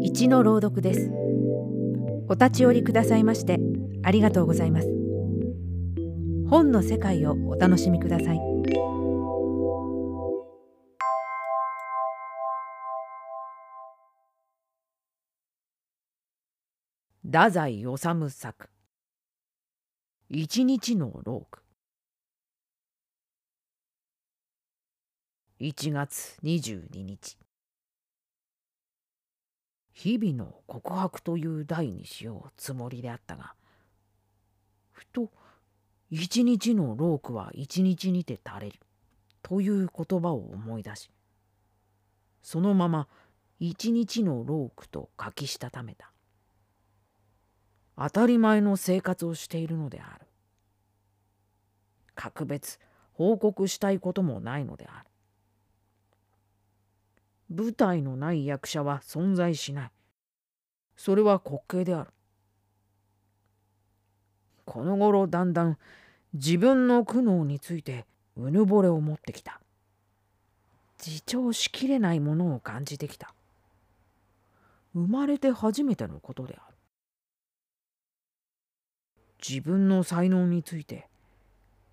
一の朗読です。お立ち寄りくださいましてありがとうございます。本の世界をお楽しみください。太宰治作。一日のローク1月22日。日々の告白という題にしようつもりであったがふと一日のロークは一日にて垂れるという言葉を思い出しそのまま一日のロークと書きしたためた。当たり前の生活をしているのである。格別報告したいこともないのである。舞台のない役者は存在しない。それは滑稽である。この頃だんだん自分の苦悩についてうぬぼれを持ってきた。自重しきれないものを感じてきた。生まれて初めてのことである。自分の才能について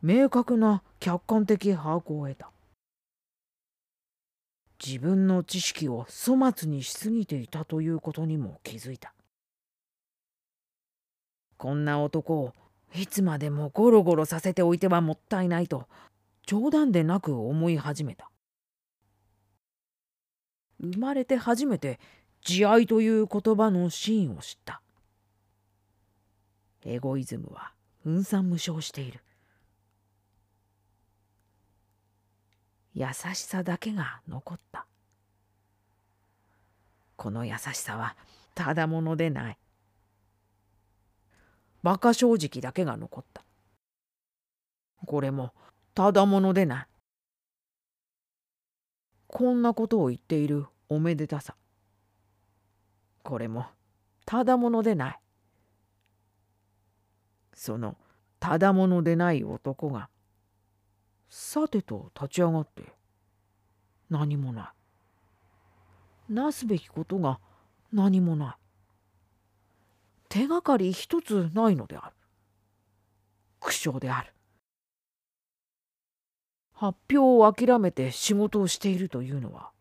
明確な客観的把握を得た。自分の知識を粗末にしすぎていたということにも気づいた。こんな男をいつまでもゴロゴロさせておいてはもったいないと冗談でなく思い始めた。生まれて初めて慈愛という言葉の真意を知った。エゴイズムは分散無償している。優しさだけが残った。この優しさはただものでない。馬鹿正直だけが残った。これもただものでない。こんなことを言っているおめでたさ。これもただものでない。そのただものでない男がさてと立ち上がって何もない。なすべきことが何もない。手がかり一つないのである。苦笑である。発表を諦めて仕事をしているというのは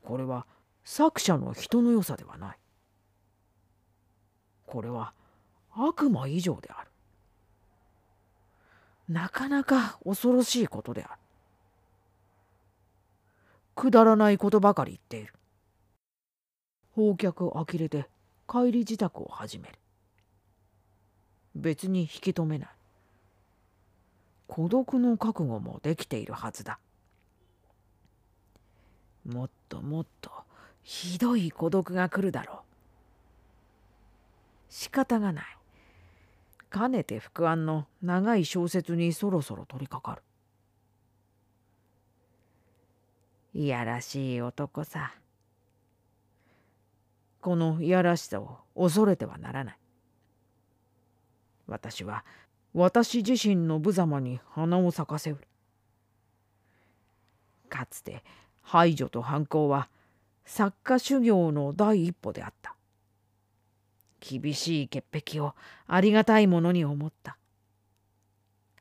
これは作者の人の良さではない。これは悪魔以上である。なかなか恐ろしいことである。くだらないことばかり言っている。放客呆れて帰り自宅を始める。別に引き止めない。孤独の覚悟もできているはずだ。もっともっとひどい孤独が来るだろう。仕方がない。かねて福安の長い小説にそろそろ取り掛かる。いやらしい男さ。このいやらしさを恐れてはならない。私は私自身の無様に花を咲かせうる。かつて排除と反抗は作家修行の第一歩であった。厳しい潔癖をありがたいものに思った。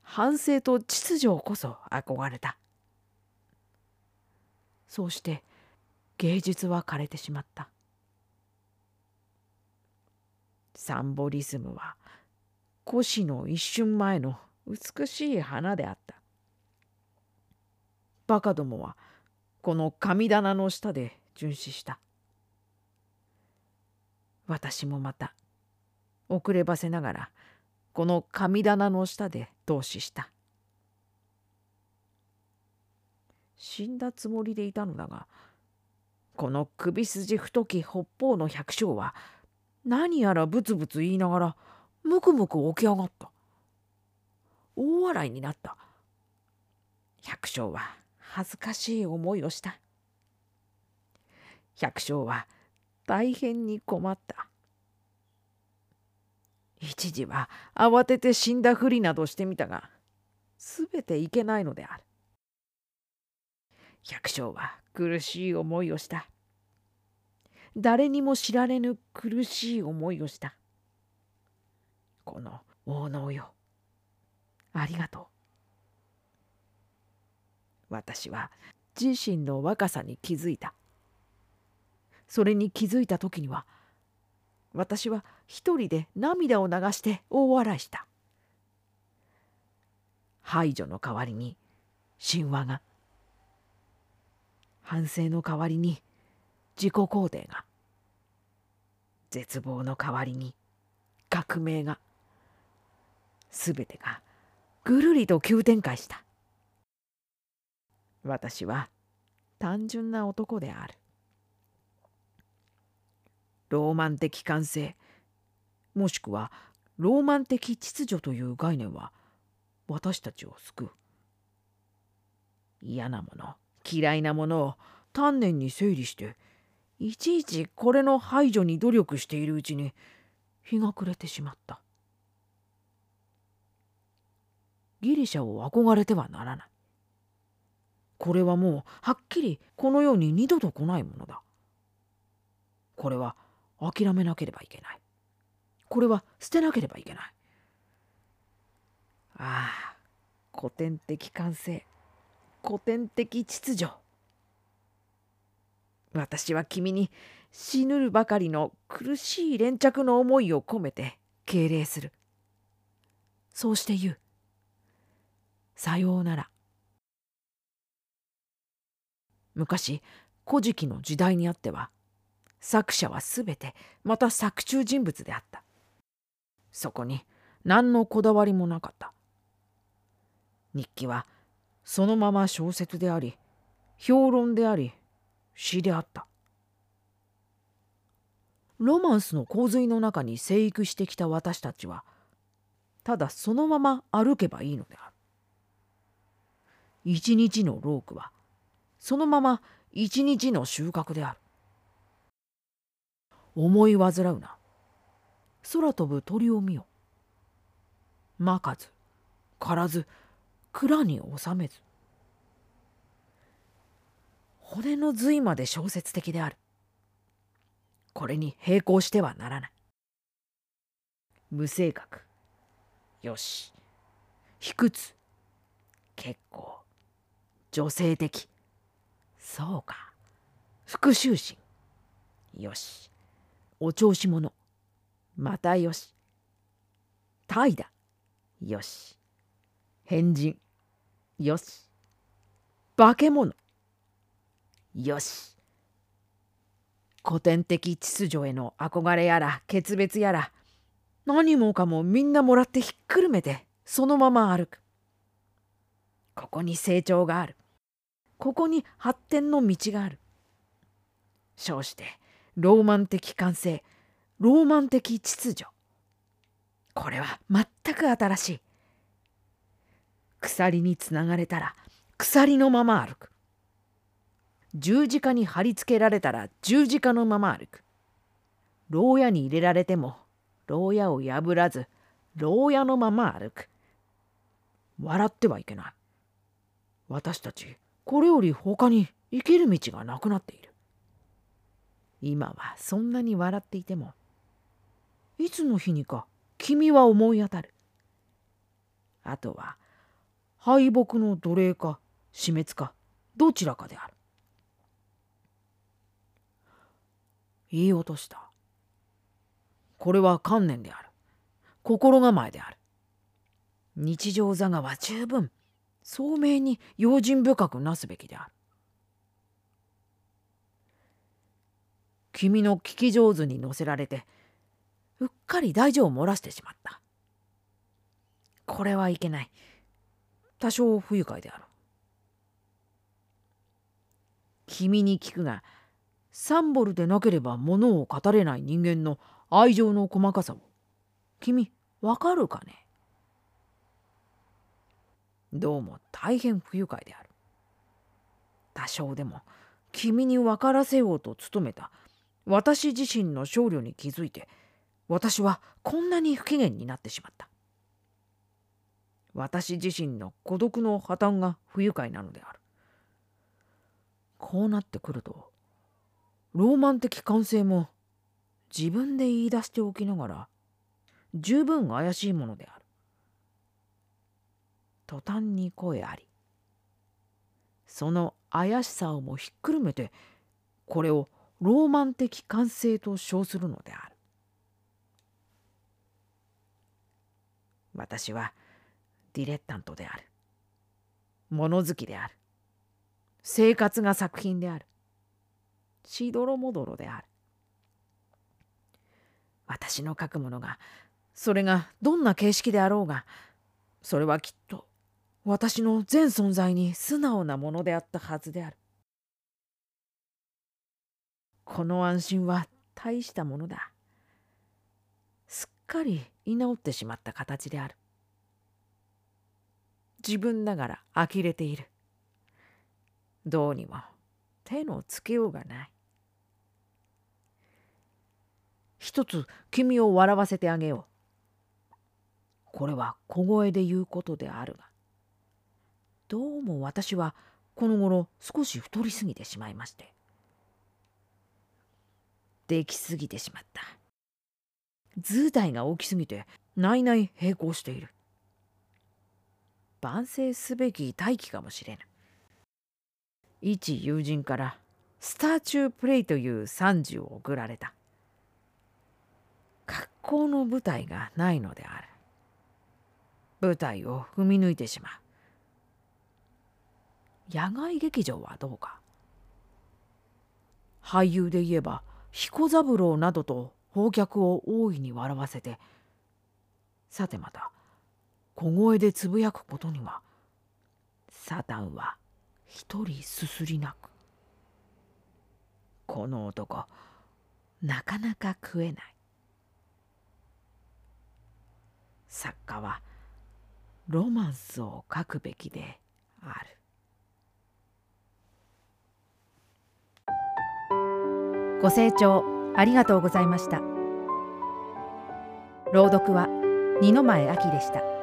反省と秩序こそ憧れた。そうして芸術は枯れてしまった。サンボリズムは古紙の一瞬前の美しい花であった。バカどもはこの神棚の下で殉死した。私もまた遅ればせながらこの神棚の下で投資した。死んだつもりでいたのだがこの首筋太き北方の百姓は何やらブツブツ言いながらむくむく起き上がった。大笑いになった。百姓は恥ずかしい思いをした。百姓は大変に困った。一時は慌てて死んだふりなどしてみたが、すべていけないのである。百姓は苦しい思いをした。誰にも知られぬ苦しい思いをした。この大能よ。ありがとう。私は自身の若さに気づいた。それに気づいた時には私は一人で涙を流して大笑いした。排除の代わりに神話が反省の代わりに自己肯定が絶望の代わりに革命が全てがぐるりと急展開した私は単純な男であるローマン的感性。もしくはローマン的秩序という概念は私たちを救う。嫌なもの嫌いなものを丹念に整理していちいちこれの排除に努力しているうちに日が暮れてしまった。ギリシャを憧れてはならない。これはもうはっきりこの世に二度と来ないものだ。これは諦めなければいけない。これは捨てなければいけない。ああ古典的感性古典的秩序。私は君に死ぬるばかりの苦しい連着の思いを込めて敬礼する。そうして言う。さようなら。昔古事記の時代にあっては作者はすべてまた作中人物であった。そこに何のこだわりもなかった。日記はそのまま小説であり評論であり詩であった。ロマンスの洪水の中に生育してきた私たちはただそのまま歩けばいいのである。一日のロークはそのまま一日の収穫である。思い煩うな。空飛ぶ鳥を見よ。まかずからず蔵に収めず。骨の髄まで小説的である。これに並行してはならない。無性格。よし。卑屈。結構。女性的。そうか。復讐心。よし。お調子者またよし怠惰よし変人よし。化け物。よし。古典的秩序への憧れやら決別やら何もかもみんなもらってひっくるめてそのまま歩く。ここに成長がある。ここに発展の道がある。称してローマン的感性ローマン的秩序。これは全く新しい。鎖につながれたら鎖のまま歩く。十字架に貼り付けられたら十字架のまま歩く。牢屋に入れられても牢屋を破らず牢屋のまま歩く。笑ってはいけない。私たちこれより他に生きる道がなくなっている。今はそんなに笑っていてもいつの日にか君は思い当たる。あとは敗北の奴隷か死滅かどちらかである。言い落とした。これは観念である。心構えである。日常座がは十分聡明に用心深くなすべきである。君の聞き上手に乗せられてうっかり大事を漏らしてしまったこれはいけない多少不愉快である。君に聞くが、サンボルでなければ物を語れない人間の愛情の細かさを、君、わかるかね？どうも大変不愉快である。多少でも君に分からせようと努めた私自身の少量に気づいて私はこんなに不機嫌になってしまった。私自身の孤独の破綻が不愉快なのである。こうなってくるとローマン的感性も自分で言い出しておきながら十分怪しいものである。途端に声ありその怪しさをもひっくるめてこれをローマン的感性と称するのである。私はディレッタントである。物好きである。生活が作品である。しどろもどろである。私の書くものがそれがどんな形式であろうがそれはきっと私の全存在に素直なものであったはずである。この安心は大したものだ。すっかり居直ってしまった形である。自分ながら呆れている。どうにも手のつけようがない。一つ君を笑わせてあげよう。これは小声で言うことであるが、どうも私はこの頃少し太りすぎてしまいまして。できすぎてしまった。図体が大きすぎて内々並行している。万世すべき大器かもしれぬ。一友人からスターチュープレイという賛辞を送られた。格好の舞台がないのである。舞台を踏み抜いてしまう。野外劇場はどうか俳優で言えば彦三郎などと宝客を大いに笑わせてさてまた小声でつぶやくことにはサタンは一人すすり泣く。この男なかなか食えない。作家はロマンスを書くべきである。ご清聴ありがとうございました。朗読は二の前明でした。